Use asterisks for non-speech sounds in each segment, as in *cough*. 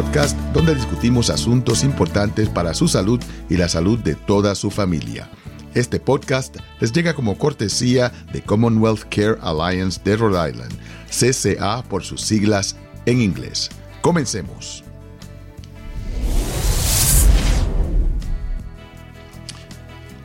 Podcast donde discutimos asuntos importantes para su salud y la salud de toda su familia. Este podcast les llega como cortesía de Commonwealth Care Alliance de Rhode Island, CCA por sus siglas en inglés. Comencemos.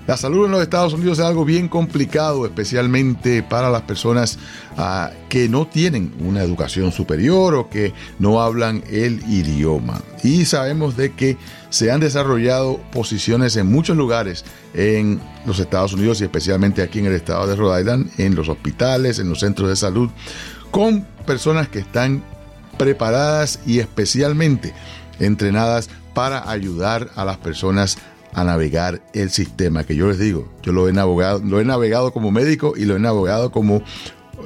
La salud en los Estados Unidos es algo bien complicado, especialmente para las personas ah, que no tienen una educación superior o que no hablan el idioma. Y sabemos de que se han desarrollado posiciones en muchos lugares en los Estados Unidos y especialmente aquí en el estado de Rhode Island, en los hospitales, en los centros de salud, con personas que están preparadas y especialmente entrenadas para ayudar a las personas a navegar el sistema, que yo les digo, yo lo he navegado, lo he navegado como médico y lo he navegado como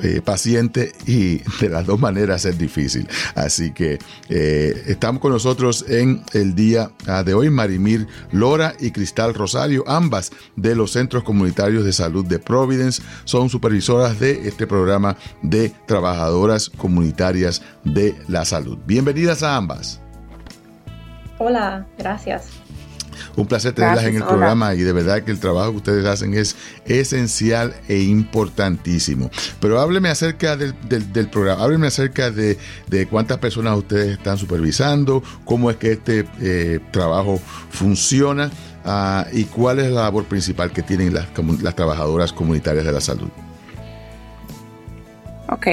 eh, paciente y de las dos maneras es difícil. Así que eh, estamos con nosotros en el día ah, de hoy Marimir Lora y Cristal Rosario, ambas de los Centros Comunitarios de Salud de Providence, son supervisoras de este programa de trabajadoras comunitarias de la salud. Bienvenidas a ambas. Hola, gracias. Un placer tenerlas en el programa y de verdad que el trabajo que ustedes hacen es esencial e importantísimo. Pero hábleme acerca del, programa, hábleme acerca de, cuántas personas ustedes están supervisando, cómo es que este eh, trabajo funciona ah, y cuál es la labor principal que tienen las, las trabajadoras comunitarias de la salud. Ok,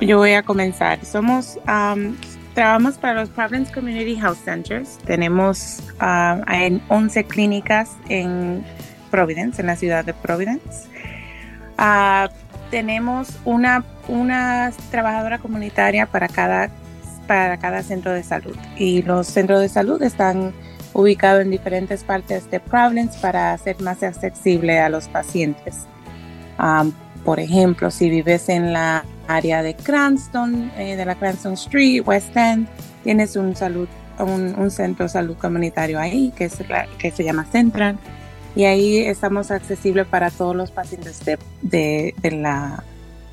yo voy a comenzar. Somos Trabajamos para los Providence Community Health Centers. Tenemos uh, en 11 clínicas en Providence, en la ciudad de Providence. Uh, tenemos una, una trabajadora comunitaria para cada, para cada centro de salud. Y los centros de salud están ubicados en diferentes partes de Providence para hacer más accesible a los pacientes. Um, por ejemplo, si vives en la área de Cranston, eh, de la Cranston Street, West End, tienes un, salud, un, centro de salud comunitario ahí que, es que se llama Central. Y ahí estamos accesibles para todos los pacientes de, la,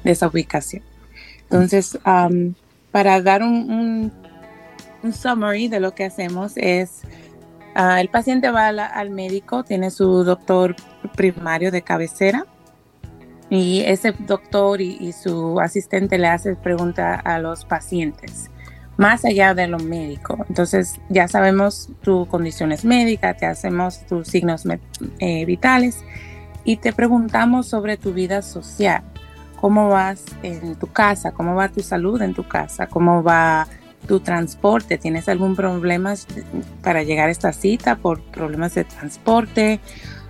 de esa ubicación. Entonces, para dar un, un, summary de lo que hacemos es, ah, el paciente va al médico, tiene su doctor primario de cabecera, y ese doctor y, su asistente le hace preguntas a los pacientes, más allá de lo médico. Entonces ya sabemos tus condiciones médicas, te hacemos tus signos eh, vitales y te preguntamos sobre tu vida social. ¿Cómo vas en tu casa? ¿Cómo va tu salud en tu casa? ¿Cómo va tu transporte? ¿Tienes algún problema para llegar a esta cita por problemas de transporte?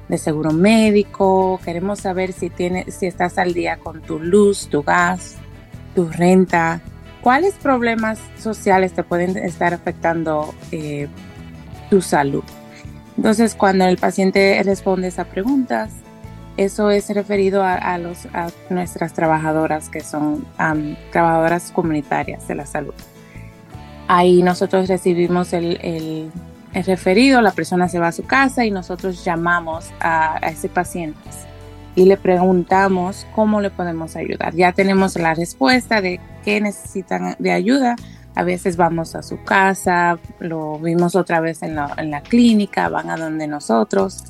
De seguro médico, queremos saber si, tienes, si estás al día con tu luz, tu gas, tu renta, cuáles problemas sociales te pueden estar afectando eh, tu salud. Entonces, cuando el paciente responde esas preguntas, eso es referido a, los, a nuestras trabajadoras, que son trabajadoras comunitarias de la salud. Ahí nosotros recibimos el es referido, la persona se va a su casa y nosotros llamamos a, ese paciente y le preguntamos cómo le podemos ayudar. Ya tenemos la respuesta de qué necesitan de ayuda. A veces vamos a su casa, lo vimos otra vez en la, en la clínica, van a donde nosotros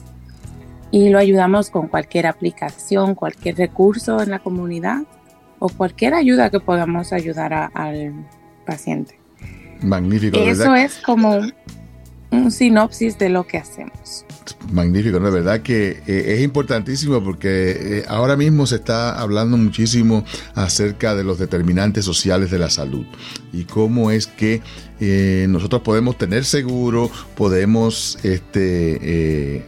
y lo ayudamos con cualquier aplicación, cualquier recurso en la comunidad o cualquier ayuda que podamos ayudar al paciente. Magnífico. Eso es como un sinopsis de lo que hacemos. Magnífico, ¿no? De verdad que eh, es importantísimo porque eh, ahora mismo se está hablando muchísimo acerca de los determinantes sociales de la salud y cómo es que eh, nosotros podemos tener seguro, podemos este,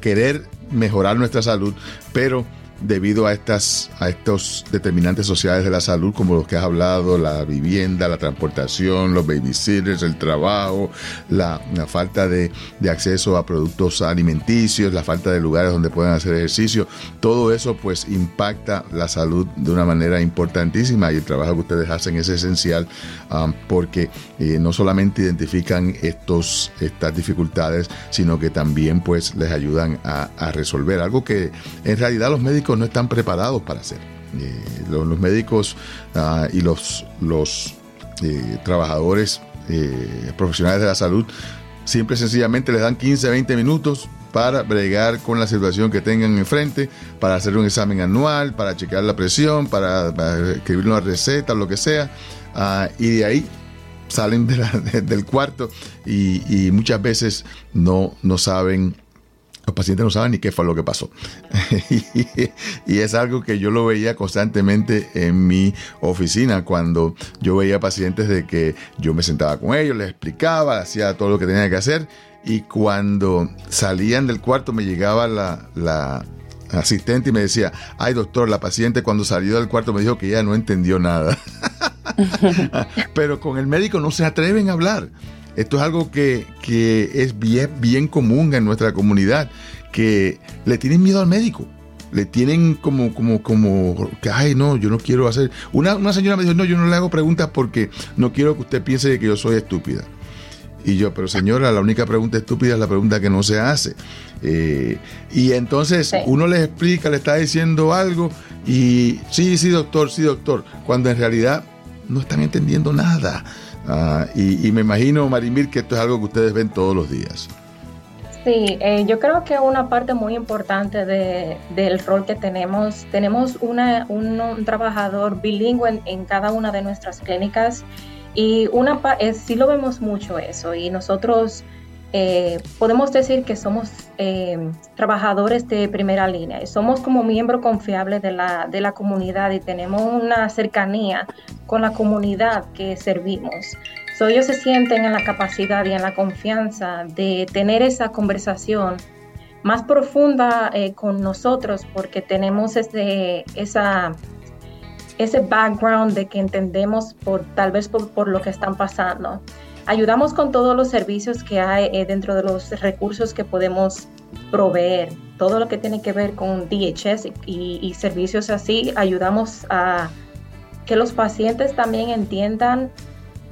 querer mejorar nuestra salud, pero debido a, estas, a estos determinantes sociales de la salud, como los que has hablado, la vivienda, la transportación, los babysitters, el trabajo, la, falta de, acceso a productos alimenticios, la falta de lugares donde puedan hacer ejercicio, todo eso pues impacta la salud de una manera importantísima y el trabajo que ustedes hacen es esencial um, porque eh, no solamente identifican estos, estas dificultades, sino que también pues les ayudan a, a resolver algo que en realidad los médicos no están preparados para hacer. Eh, los, médicos ah, y los, los trabajadores profesionales de la salud, siempre sencillamente les dan 15, 20 minutos para bregar con la situación que tengan enfrente, para hacer un examen anual, para checar la presión, para, escribir una receta, lo que sea, ah, y de ahí salen *laughs* del cuarto y, muchas veces no, no saben los pacientes no saben ni qué fue lo que pasó. *laughs* y, es algo que yo lo veía constantemente en mi oficina cuando yo veía pacientes de que yo me sentaba con ellos, les explicaba, hacía todo lo que tenía que hacer y cuando salían del cuarto me llegaba la, la asistente y me decía, ay doctor, la paciente cuando salió del cuarto me dijo que ya no entendió nada. *laughs* Pero con el médico no se atreven a hablar. Esto es algo que, es bien, bien común en nuestra comunidad, que le tienen miedo al médico. Le tienen como, como, como, que, ay, no, yo no quiero hacer. Una, una señora me dijo, no, yo no le hago preguntas porque no quiero que usted piense que yo soy estúpida. Y yo, pero señora, la única pregunta estúpida es la pregunta que no se hace. Eh, y entonces uno les explica, le está diciendo algo y sí, sí, doctor, sí, doctor, cuando en realidad no están entendiendo nada. Ah, y, me imagino, Marimir, que esto es algo que ustedes ven todos los días. Sí, eh, yo creo que una parte muy importante de, del rol que tenemos, tenemos una, un, trabajador bilingüe en, cada una de nuestras clínicas y una es, sí lo vemos mucho eso y nosotros eh, podemos decir que somos eh, trabajadores de primera línea y somos como miembro confiable de la, de la comunidad y tenemos una cercanía con la comunidad que servimos. So, ellos se sienten en la capacidad y en la confianza de tener esa conversación más profunda eh, con nosotros porque tenemos ese, esa, ese background de que entendemos por, tal vez por, por lo que están pasando. Ayudamos con todos los servicios que hay eh, dentro de los recursos que podemos proveer. Todo lo que tiene que ver con DHS y, servicios así, ayudamos a que los pacientes también entiendan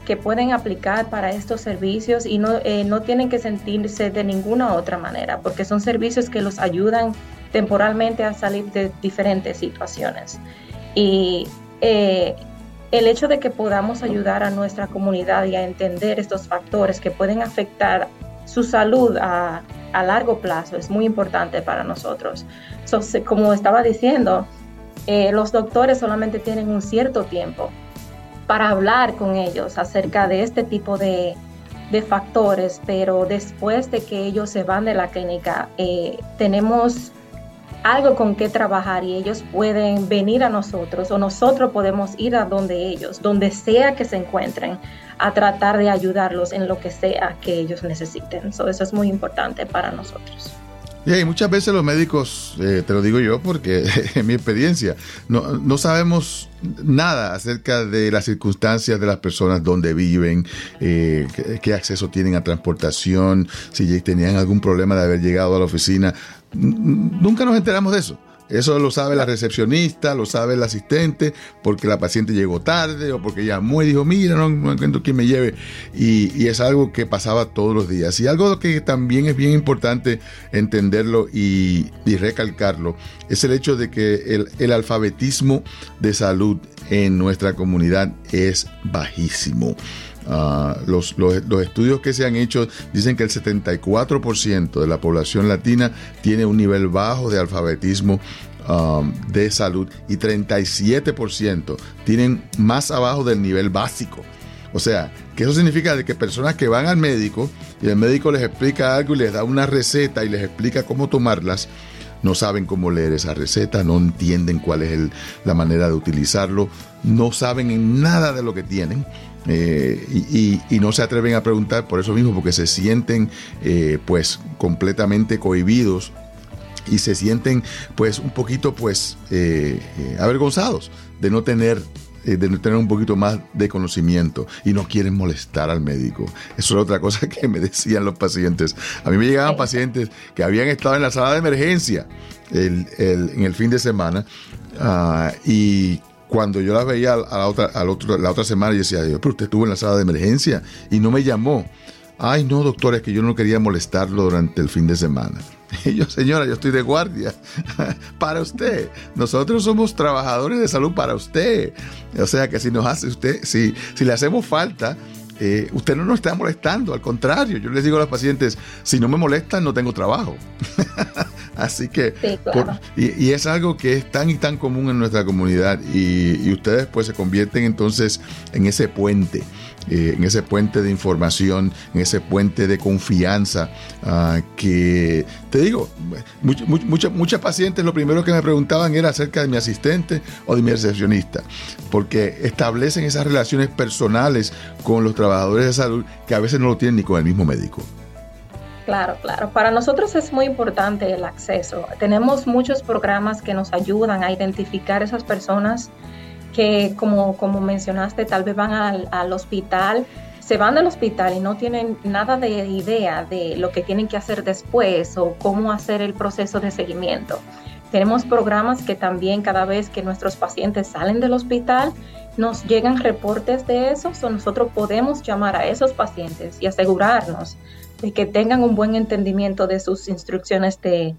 que pueden aplicar para estos servicios y no, eh, no tienen que sentirse de ninguna otra manera, porque son servicios que los ayudan temporalmente a salir de diferentes situaciones. Y eh, el hecho de que podamos ayudar a nuestra comunidad y a entender estos factores que pueden afectar su salud a, largo plazo es muy importante para nosotros. como estaba diciendo, eh, los doctores solamente tienen un cierto tiempo para hablar con ellos acerca de este tipo de, factores, pero después de que ellos se van de la clínica, eh, tenemos algo con qué trabajar y ellos pueden venir a nosotros o nosotros podemos ir a donde ellos, donde sea que se encuentren, a tratar de ayudarlos en lo que sea que ellos necesiten. eso es muy importante para nosotros. Y muchas veces los médicos, eh, te lo digo yo porque *laughs* en mi experiencia, no, sabemos nada acerca de las circunstancias de las personas, donde viven, eh, qué, acceso tienen a transportación, si tenían algún problema de haber llegado a la oficina. Nunca nos enteramos de eso. Eso lo sabe la recepcionista, lo sabe el asistente, porque la paciente llegó tarde o porque llamó y dijo, mira, no, encuentro quién me lleve. Y, es algo que pasaba todos los días. Y algo que también es bien importante entenderlo y, recalcarlo, es el hecho de que el, el alfabetismo de salud en nuestra comunidad es bajísimo. Ah, los, estudios que se han hecho dicen que el 74% de la población latina tiene un nivel bajo de alfabetismo um, de salud y 37% tienen más abajo del nivel básico. O sea, que eso significa de que personas que van al médico y el médico les explica algo y les da una receta y les explica cómo tomarlas, no saben cómo leer esa receta, no entienden cuál es la manera de utilizarlo, no saben en nada de lo que tienen eh, y, no se atreven a preguntar por eso mismo, porque se sienten eh, pues completamente cohibidos y se sienten pues un poquito pues eh, avergonzados de no tener de no tener un poquito más de conocimiento y no quieren molestar al médico. Eso es otra cosa que me decían los pacientes. A mí me llegaban pacientes que habían estado en la sala de emergencia en el fin de semana ah, y cuando yo la veía la otra, la otra semana, yo decía, pero usted estuvo en la sala de emergencia y no me llamó. Ay, no, doctor, es que yo no quería molestarlo durante el fin de semana. *laughs* Y yo, señora, yo estoy de guardia *laughs* para usted. Nosotros somos trabajadores de salud para usted. O sea que si nos hace usted, si, si le hacemos falta, eh, usted no nos está molestando, al contrario, yo les digo a los pacientes, si no me molestan, no tengo trabajo. *laughs* Así que, y, es algo que es tan y tan común en nuestra comunidad y, ustedes pues se convierten entonces en ese puente, eh, en ese puente de información, en ese puente de confianza ah, que, te digo, muchas pacientes lo primero que me preguntaban era acerca de mi asistente o de mi recepcionista, porque establecen esas relaciones personales con los trabajadores de salud que a veces no lo tienen ni con el mismo médico. Claro, claro. Para nosotros es muy importante el acceso. Tenemos muchos programas que nos ayudan a identificar esas personas que, como, como mencionaste, tal vez van al, al hospital, se van del hospital y no tienen nada de idea de lo que tienen que hacer después o cómo hacer el proceso de seguimiento. Tenemos programas que también cada vez que nuestros pacientes salen del hospital, nos llegan reportes de eso, o nosotros podemos llamar a esos pacientes y asegurarnos de que tengan un buen entendimiento de sus instrucciones de,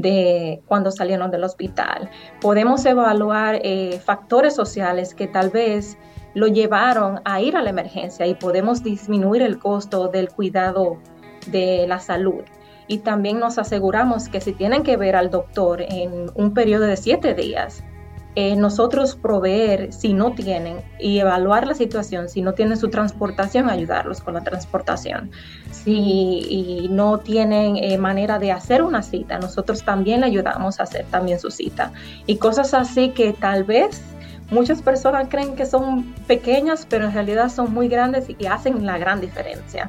de cuando salieron del hospital. Podemos evaluar eh, factores sociales que tal vez lo llevaron a ir a la emergencia y podemos disminuir el costo del cuidado de la salud. Y también nos aseguramos que si tienen que ver al doctor en un periodo de siete días, eh, nosotros proveer si no tienen y evaluar la situación, si no tienen su transportación, ayudarlos con la transportación. Si no tienen eh, manera de hacer una cita, nosotros también ayudamos a hacer también su cita. Y cosas así que tal vez muchas personas creen que son pequeñas, pero en realidad son muy grandes y hacen la gran diferencia.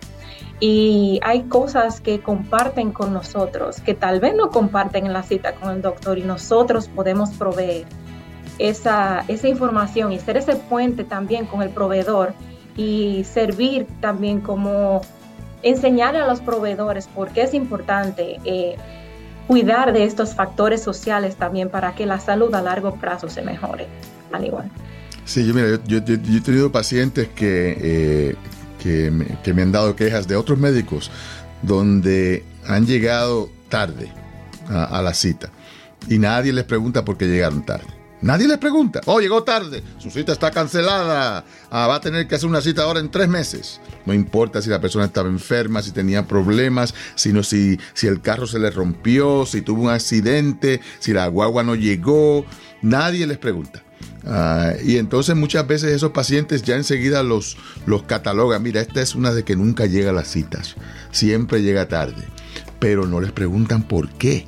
Y hay cosas que comparten con nosotros, que tal vez no comparten en la cita con el doctor y nosotros podemos proveer esa, esa información y ser ese puente también con el proveedor y servir también como enseñar a los proveedores por qué es importante eh, cuidar de estos factores sociales también para que la salud a largo plazo se mejore, al igual. Sí, yo, mira, yo, he tenido pacientes que, eh, que, me, han dado quejas de otros médicos donde han llegado tarde a la cita y nadie les pregunta por qué llegaron tarde. Nadie le pregunta, oh, llegó tarde, su cita está cancelada, ah, va a tener que hacer una cita ahora en tres meses. No importa si la persona estaba enferma, si tenía problemas, sino si, si el carro se le rompió, si tuvo un accidente, si la guagua no llegó, nadie les pregunta. Ah, y entonces muchas veces esos pacientes ya enseguida los, los catalogan, mira, esta es una de que nunca llega a las citas, siempre llega tarde, pero no les preguntan por qué.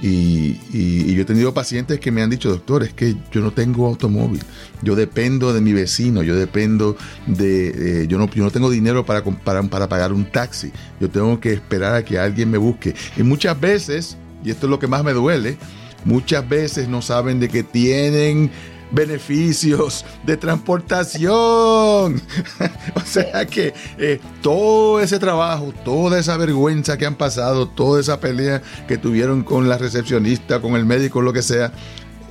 Y, yo he tenido pacientes que me han dicho, doctor, es que yo no tengo automóvil, yo dependo de mi vecino, yo dependo de, eh, yo, no, yo no tengo dinero para, para, para pagar un taxi, yo tengo que esperar a que alguien me busque. Y muchas veces, y esto es lo que más me duele, muchas veces no saben de que tienen beneficios de transportación. *laughs* o sea que eh, todo ese trabajo, toda esa vergüenza que han pasado, toda esa pelea que tuvieron con la recepcionista, con el médico, lo que sea,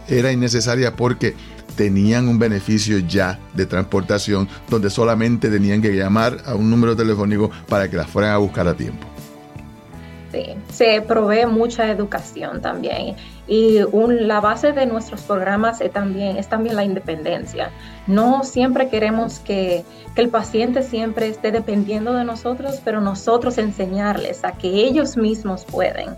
era innecesaria porque tenían un beneficio ya de transportación donde solamente tenían que llamar a un número telefónico para que las fueran a buscar a tiempo. Sí, se provee mucha educación también y la base de nuestros programas es también, es también la independencia. No siempre queremos que, el paciente siempre esté dependiendo de nosotros, pero nosotros enseñarles a que ellos mismos pueden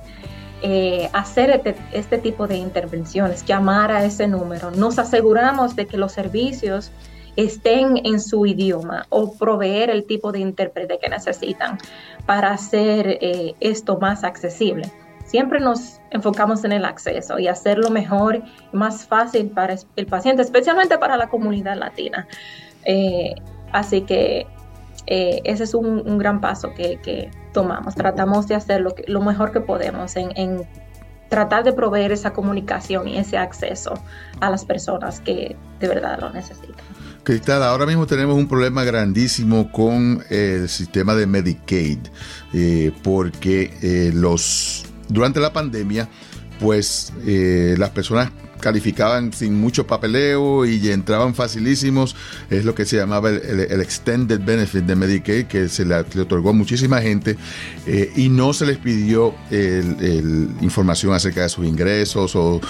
eh, hacer este, este, tipo de intervenciones, llamar a ese número. Nos aseguramos de que los servicios estén en su idioma o proveer el tipo de intérprete que necesitan para hacer eh, esto más accesible siempre nos enfocamos en el acceso y hacerlo mejor y más fácil para el paciente, especialmente para la comunidad latina. Eh, así que eh, ese es un, gran paso que, tomamos. Tratamos de hacer lo, lo mejor que podemos en, tratar de proveer esa comunicación y ese acceso a las personas que de verdad lo necesitan. Cristal, ahora mismo tenemos un problema grandísimo con el sistema de Medicaid, eh, porque los durante la pandemia, pues eh, las personas calificaban sin mucho papeleo y entraban facilísimos. Es lo que se llamaba el, Extended Benefit de Medicaid, que se le, otorgó a muchísima gente eh, y no se les pidió información acerca de sus ingresos o,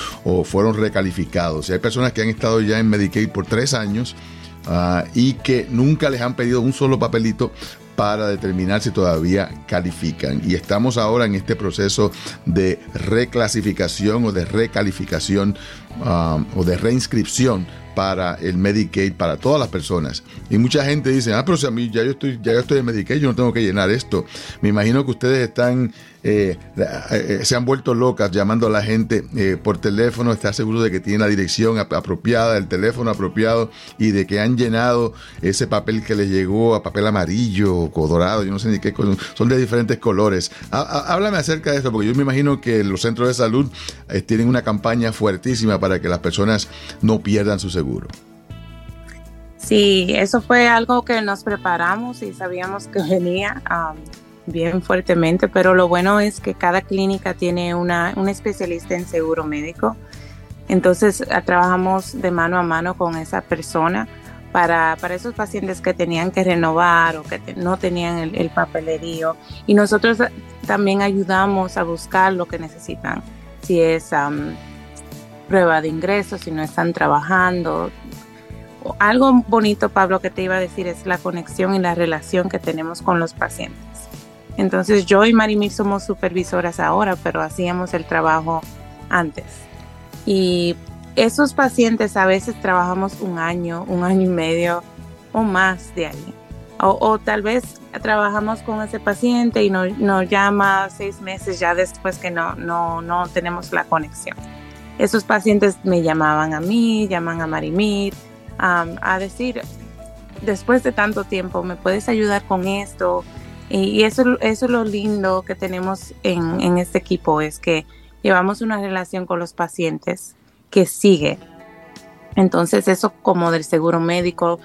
fueron recalificados. Y hay personas que han estado ya en Medicaid por tres años. Ah, y que nunca les han pedido un solo papelito para determinar si todavía califican. Y estamos ahora en este proceso de reclasificación o de recalificación um, o de reinscripción para el Medicaid para todas las personas. Y mucha gente dice, ah, pero si a mí ya yo estoy, ya yo estoy en Medicaid, yo no tengo que llenar esto. Me imagino que ustedes están eh, eh, se han vuelto locas llamando a la gente eh, por teléfono, estar seguro de que tienen la dirección apropiada, el teléfono apropiado y de que han llenado ese papel que les llegó a papel amarillo o dorado, yo no sé ni qué, son de diferentes colores. Háblame acerca de esto, porque yo me imagino que los centros de salud tienen una campaña fuertísima para que las personas no pierdan su seguro. Sí, eso fue algo que nos preparamos y sabíamos que venía. Bien fuertemente, pero lo bueno es que cada clínica tiene una, un especialista en seguro médico. Entonces trabajamos de mano a mano con esa persona para, para esos pacientes que tenían que renovar o que no tenían el, papelerío. Y nosotros también ayudamos a buscar lo que necesitan, si es prueba de ingresos, si no están trabajando. Algo bonito, Pablo, que te iba a decir es la conexión y la relación que tenemos con los pacientes. Entonces yo y Marimir somos supervisoras ahora, pero hacíamos el trabajo antes. Y esos pacientes a veces trabajamos un año, un año y medio o más de ahí. O, tal vez trabajamos con ese paciente y nos, llama seis meses ya después que no, no, no tenemos la conexión. Esos pacientes me llamaban a mí, llaman a Marimir, a decir, después de tanto tiempo, ¿me puedes ayudar con esto? Y eso, eso es lo lindo que tenemos en, en este equipo, es que llevamos una relación con los pacientes que sigue. Entonces eso como del seguro médico,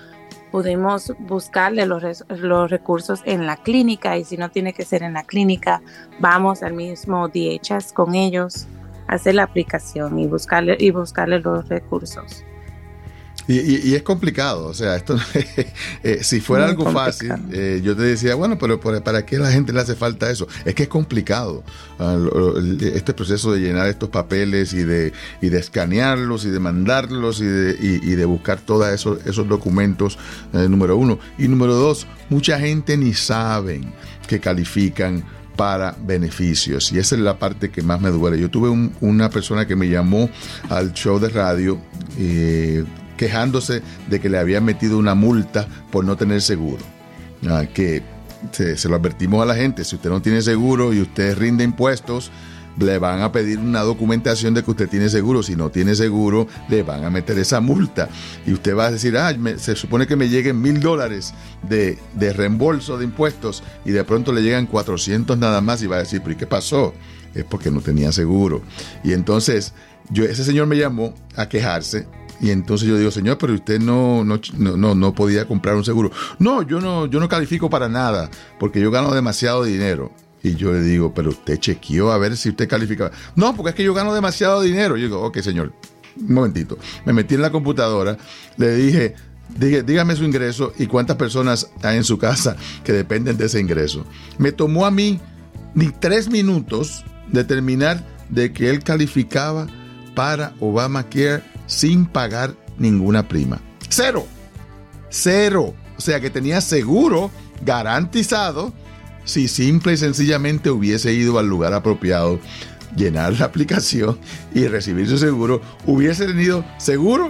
pudimos buscarle los, los, recursos en la clínica y si no tiene que ser en la clínica, vamos al mismo DHS con ellos, hacer la aplicación y buscarle, y buscarle los recursos. Y, es complicado, o sea, esto *laughs* eh, si fuera algo fácil, eh, yo te decía, bueno, pero, ¿para qué a la gente le hace falta eso? Es que es complicado ah, este proceso de llenar estos papeles y de, y de escanearlos y de mandarlos y de, y, de buscar todos esos, esos documentos, eh, número uno. Y número dos, mucha gente ni saben que califican para beneficios. Y esa es la parte que más me duele. Yo tuve una persona que me llamó al show de radio quejándose de que le habían metido una multa por no tener seguro. Ah, que se, lo advertimos a la gente, si usted no tiene seguro y usted rinde impuestos, le van a pedir una documentación de que usted tiene seguro. Si no tiene seguro, le van a meter esa multa. Y usted va a decir, ah, se supone que me lleguen mil dólares de, reembolso de impuestos y de pronto le llegan 400 nada más y va a decir, pero ¿y qué pasó? Es porque no tenía seguro. Y entonces, yo, ese señor me llamó a quejarse y entonces yo digo, señor, pero usted no, no, no, no podía comprar un seguro. No, yo no, yo no califico para nada, porque yo gano demasiado dinero. Y yo le digo, pero usted chequeó a ver si usted calificaba. No, porque es que yo gano demasiado dinero. yo digo, ok, señor, un momentito. Me metí en la computadora, le dije, dije, dígame su ingreso y cuántas personas hay en su casa que dependen de ese ingreso. Me tomó a mí ni tres minutos determinar de que él calificaba para Obamacare sin pagar ninguna prima. Cero. Cero. O sea que tenía seguro garantizado si simple y sencillamente hubiese ido al lugar apropiado, llenar la *laughs* aplicación y recibir su seguro, hubiese tenido seguro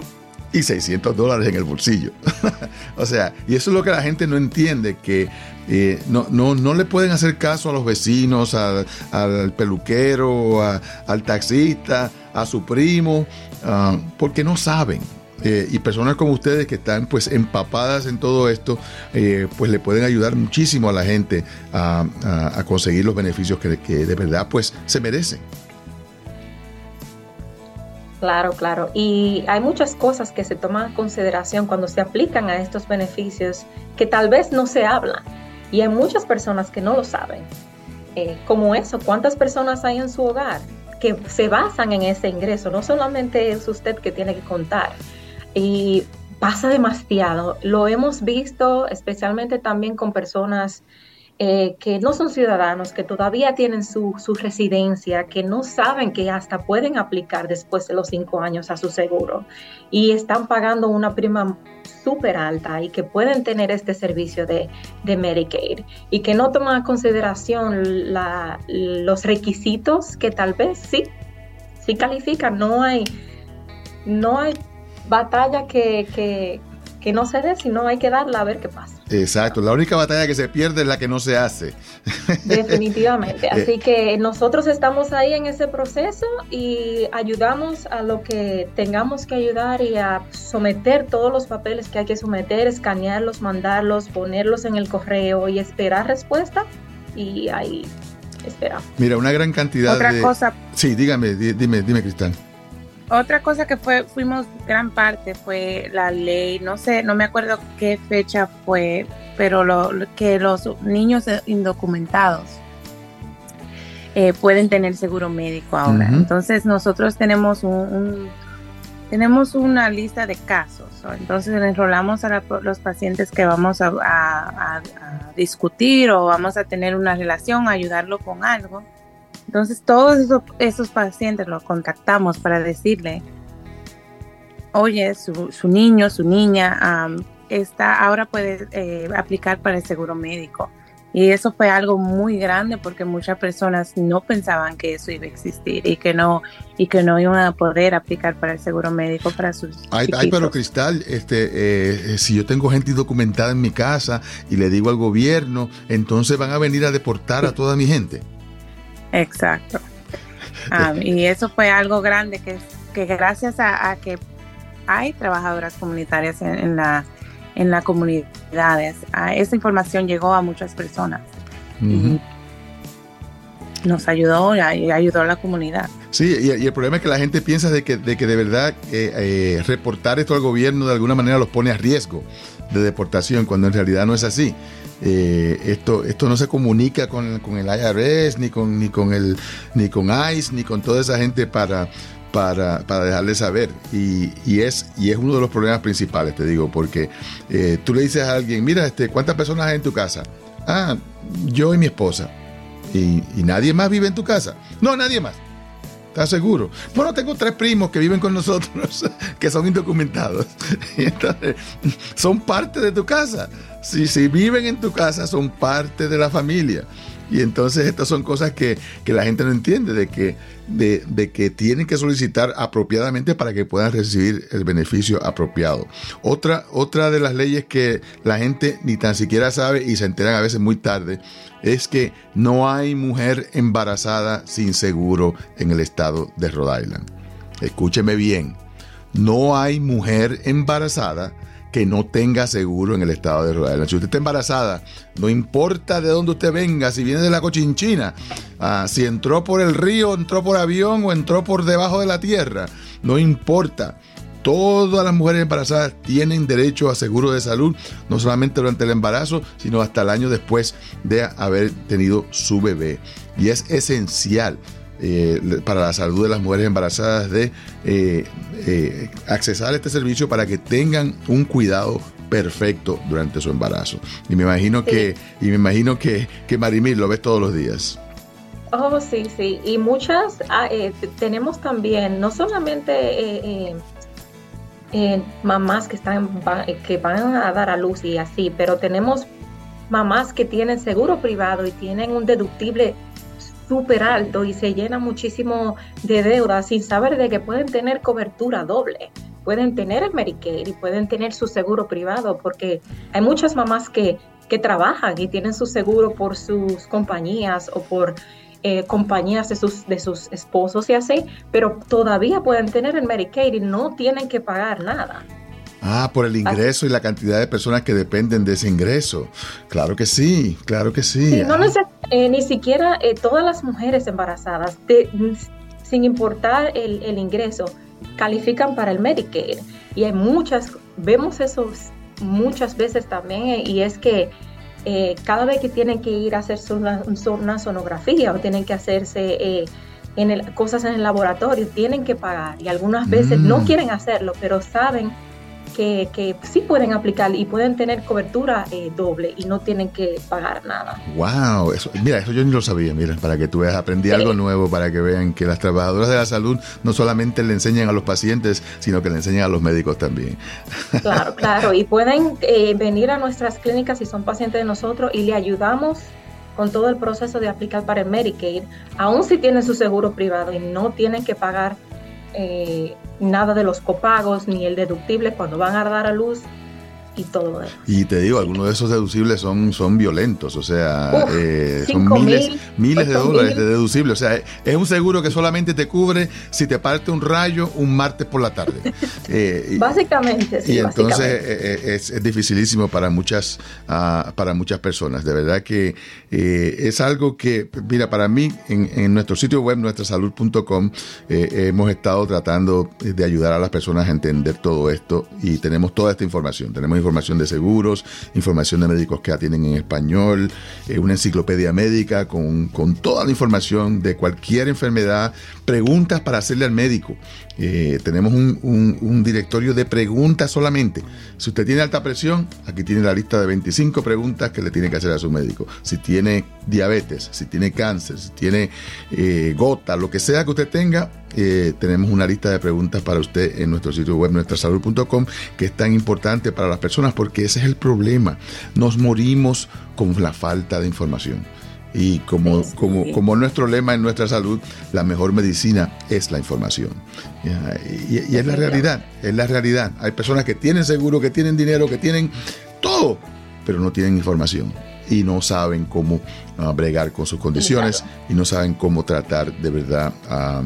y 600 dólares en el bolsillo. *laughs* o sea, y eso es lo que la gente no entiende, que eh, no, no, no, le pueden hacer caso a los vecinos, al peluquero, al taxista, a su primo, ah, porque no saben. Eh, y personas como ustedes que están pues empapadas en todo esto, eh, pues le pueden ayudar muchísimo a la gente a, conseguir los beneficios que, de verdad pues se merecen. Claro, claro. Y hay muchas cosas que se toman en consideración cuando se aplican a estos beneficios que tal vez no se hablan. Y hay muchas personas que no lo saben. Eh, como eso, ¿cuántas personas hay en su hogar? Que se basan en ese ingreso. No solamente es usted que tiene que contar. Y pasa demasiado. Lo hemos visto especialmente también con personas eh, que no son ciudadanos, que todavía tienen su, su, residencia, que no saben que hasta pueden aplicar después de los cinco años a su seguro y están pagando una prima súper alta y que pueden tener este servicio de, de Medicaid y que no toman en consideración los requisitos que tal vez sí, sí califican. No hay, no hay batalla que, que no se dé, sino hay que darla a ver qué pasa. Exacto, la única batalla que se pierde es la que no se hace. *laughs* Definitivamente, así eh. que nosotros estamos ahí en ese proceso y ayudamos a lo que tengamos que ayudar y a someter todos los papeles que hay que someter, escanearlos, mandarlos, ponerlos en el correo y esperar respuesta y ahí esperamos. Mira, una gran cantidad Otra de... cosa. Sí, dígame, dime, dime, Cristal. Otra cosa que fue, fuimos gran parte fue la ley, no sé, no me acuerdo qué fecha fue, pero lo, que los niños indocumentados eh, pueden tener seguro médico ahora. Entonces nosotros tenemos un, tenemos una lista de casos. Entonces enrolamos a los pacientes que vamos a, a, discutir o vamos a tener una relación, ayudarlo con algo. Entonces todos esos, pacientes los contactamos para decirle, oye, su, niño, su niña está, ahora puede eh, aplicar para el seguro médico. Y eso fue algo muy grande porque muchas personas no pensaban que eso iba a existir y que no y que no iban a poder aplicar para el seguro médico para sus Ay, ay pero Cristal, este, eh, si yo tengo gente indocumentada en mi casa y le digo al gobierno, entonces van a venir a deportar a toda mi gente. Exacto. *laughs* y eso fue algo grande que, que gracias a, que hay trabajadoras comunitarias en, la en las comunidades, esa información llegó a muchas personas. y nos ayudó y ayudó a la comunidad. Sí, y, el problema es que la gente piensa de que de, que de verdad eh, eh, reportar esto al gobierno de alguna manera los pone a riesgo de deportación, cuando en realidad no es así. Eh, esto, esto no se comunica con, el IRS, ni con, ni con el, ni con ICE, ni con toda esa gente para, para, para dejarle saber. Y, y, es, y es uno de los problemas principales, te digo, porque eh, tú le dices a alguien, mira, este, ¿cuántas personas hay en tu casa? Ah, yo y mi esposa. Y nadie más vive en tu casa. No, nadie más. ¿Estás seguro? Bueno, tengo tres primos que viven con nosotros, *laughs* que son indocumentados. *laughs* entonces, son parte de tu casa. Si, si viven en tu casa, son parte de la familia. Y entonces estas son cosas que, la gente no entiende, de que, de, que tienen que solicitar apropiadamente para que puedan recibir el beneficio apropiado. Otra, otra de las leyes que la gente ni tan siquiera sabe y se enteran a veces muy tarde es que no hay mujer embarazada sin seguro en el estado de Rhode Island. Escúcheme bien, no hay mujer embarazada que no tenga seguro en el estado de Rhode Island. Si usted está embarazada, no importa de dónde usted venga, si viene de la cochinchina, ah, si entró por el río, entró por avión o entró por debajo de la tierra, no importa. Todas las mujeres embarazadas tienen derecho a seguro de salud, no solamente durante el embarazo, sino hasta el año después de haber tenido su bebé. Y es esencial eh, para la salud de las mujeres embarazadas de eh, eh, accesar a este servicio para que tengan un cuidado perfecto durante su embarazo. Y me imagino que, y me imagino que, que Marimil lo ves todos los días. Oh, sí, sí. Y muchas ah, tenemos también, no solamente mamás que están que van a dar a luz y así, pero tenemos mamás que tienen seguro privado y tienen un deductible súper alto y se llena muchísimo de deuda sin saber de que pueden tener cobertura doble. Pueden tener el Medicaid y pueden tener su seguro privado porque hay muchas mamás que, que trabajan y tienen su seguro por sus compañías o por eh, compañías de sus, de sus esposos y así, pero todavía pueden tener el Medicaid y no tienen que pagar nada. Ah, por el ingreso y la cantidad de personas que dependen de ese ingreso. Claro que sí, claro que sí. no eh, ni siquiera eh, todas las mujeres embarazadas, sin importar el, ingreso, califican para el Medicaid. Y hay muchas, vemos eso muchas veces también, eh, y es que cada vez que tienen que ir a hacer una, sonografía o tienen que hacerse en cosas en el laboratorio, tienen que pagar y algunas veces no mm. quieren hacerlo, pero saben que, que, sí pueden aplicar y pueden tener cobertura eh, doble y no tienen que pagar nada. Wow, eso, mira, eso yo ni lo sabía, mira, para que tú veas, aprendí algo nuevo para que vean que las trabajadoras de la salud no solamente le enseñan a los pacientes, sino que le enseñan a los médicos también. Claro, *laughs* claro, y pueden eh, venir a nuestras clínicas si son pacientes de nosotros y le ayudamos con todo el proceso de aplicar para el Medicaid, aun si tienen su seguro privado y no tienen que pagar eh, nada de los copagos ni el deductible cuando van a dar a luz y todo eso. Y te digo, algunos de esos deducibles son, son violentos, o sea, eh, son miles, miles de dólares de deducible. O sea, es un seguro que solamente te cubre si te parte un rayo un martes por la tarde. *laughs* Eh, básicamente, sí. Y entonces eh, es, dificilísimo para muchas, uh, para muchas personas. De verdad que es algo que, mira, para mí, en, en nuestro sitio web, nuestrasalud.com, hemos estado tratando de ayudar a las personas a entender todo esto y tenemos toda esta información. Tenemos información de seguros, información de médicos que atienden en español, eh, una enciclopedia médica con, con, toda la información de cualquier enfermedad, preguntas para hacerle al médico. Eh, tenemos un, un, directorio de preguntas solamente. Si usted tiene alta presión, aquí tiene la lista de 25 preguntas que le tiene que hacer a su médico. Si tiene diabetes, si tiene cáncer, si tiene eh, gota, lo que sea que usted tenga, eh, tenemos una lista de preguntas para usted en nuestro sitio web, nuestrasalud.com, que es tan importante para las personas porque ese es el problema. Nos morimos con la falta de información. Y como, como, como nuestro lema en nuestra salud, la mejor medicina es la información. Y, y, es la realidad, es la realidad. Hay personas que tienen seguro, que tienen dinero, que tienen todo, pero no tienen información y no saben cómo uh, bregar con sus condiciones y no saben cómo tratar de verdad a,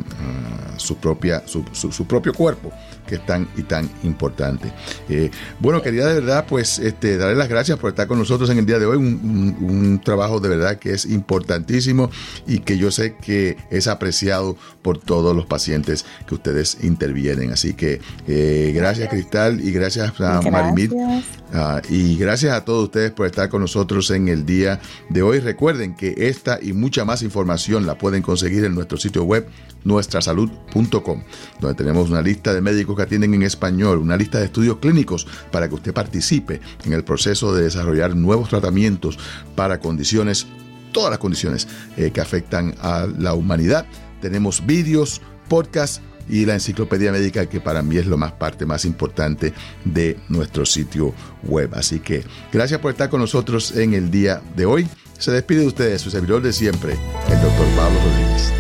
su, propia, su, su, propio cuerpo que es tan y tan importante. Eh, bueno, quería de verdad, pues, este, darle las gracias por estar con nosotros en el día de hoy. Un, un, trabajo de verdad que es importantísimo y que yo sé que es apreciado por todos los pacientes que ustedes intervienen. Así que eh, gracias, Cristal, y gracias a Marimit. Uh, y gracias a todos ustedes por estar con nosotros en el día de hoy. Que esta y mucha más información la pueden conseguir en nuestro sitio web nuestrasalud.com, donde tenemos una lista de médicos que atienden en español, una lista de estudios clínicos para que usted participe en el proceso de desarrollar nuevos tratamientos para condiciones, todas las condiciones eh, que afectan a la humanidad. Tenemos vídeos, podcasts, y la enciclopedia médica que para mí es lo más parte más importante de nuestro sitio web. Así que gracias por estar con nosotros en el día de hoy. Se despide de ustedes su servidor de siempre, el doctor Pablo Rodríguez.